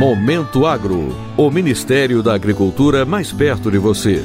Momento Agro, o Ministério da Agricultura mais perto de você.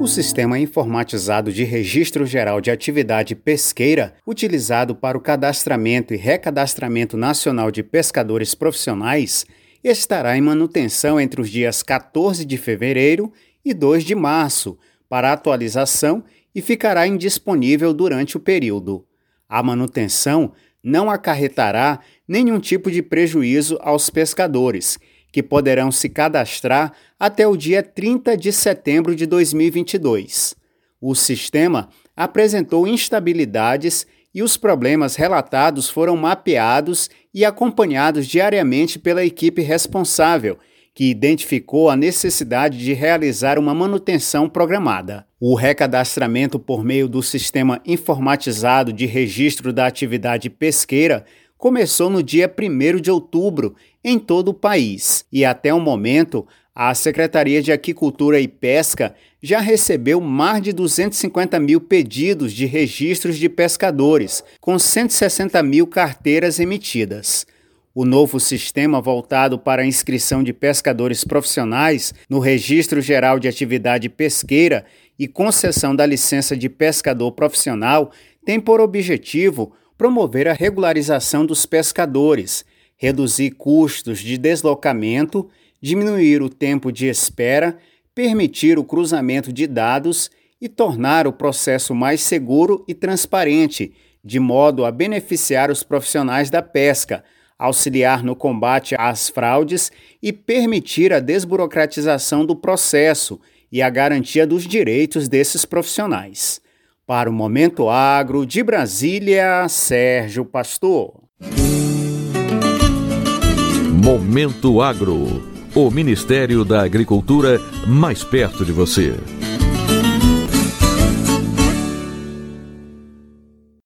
O sistema informatizado de Registro Geral de Atividade Pesqueira, utilizado para o cadastramento e recadastramento nacional de pescadores profissionais, estará em manutenção entre os dias 14 de fevereiro e 2 de março, para atualização e ficará indisponível durante o período. A manutenção não acarretará nenhum tipo de prejuízo aos pescadores, que poderão se cadastrar até o dia 30 de setembro de 2022. O sistema apresentou instabilidades e os problemas relatados foram mapeados e acompanhados diariamente pela equipe responsável, que identificou a necessidade de realizar uma manutenção programada. O recadastramento por meio do sistema informatizado de registro da atividade pesqueira começou no dia 1 de outubro em todo o país e até o momento a Secretaria de Aquicultura e Pesca já recebeu mais de 250 mil pedidos de registros de pescadores, com 160 mil carteiras emitidas. O novo sistema voltado para a inscrição de pescadores profissionais no Registro Geral de Atividade Pesqueira e concessão da licença de pescador profissional tem por objetivo promover a regularização dos pescadores, reduzir custos de deslocamento, diminuir o tempo de espera, permitir o cruzamento de dados e tornar o processo mais seguro e transparente, de modo a beneficiar os profissionais da pesca auxiliar no combate às fraudes e permitir a desburocratização do processo e a garantia dos direitos desses profissionais. Para o Momento Agro de Brasília, Sérgio Pastor. Momento Agro. O Ministério da Agricultura mais perto de você.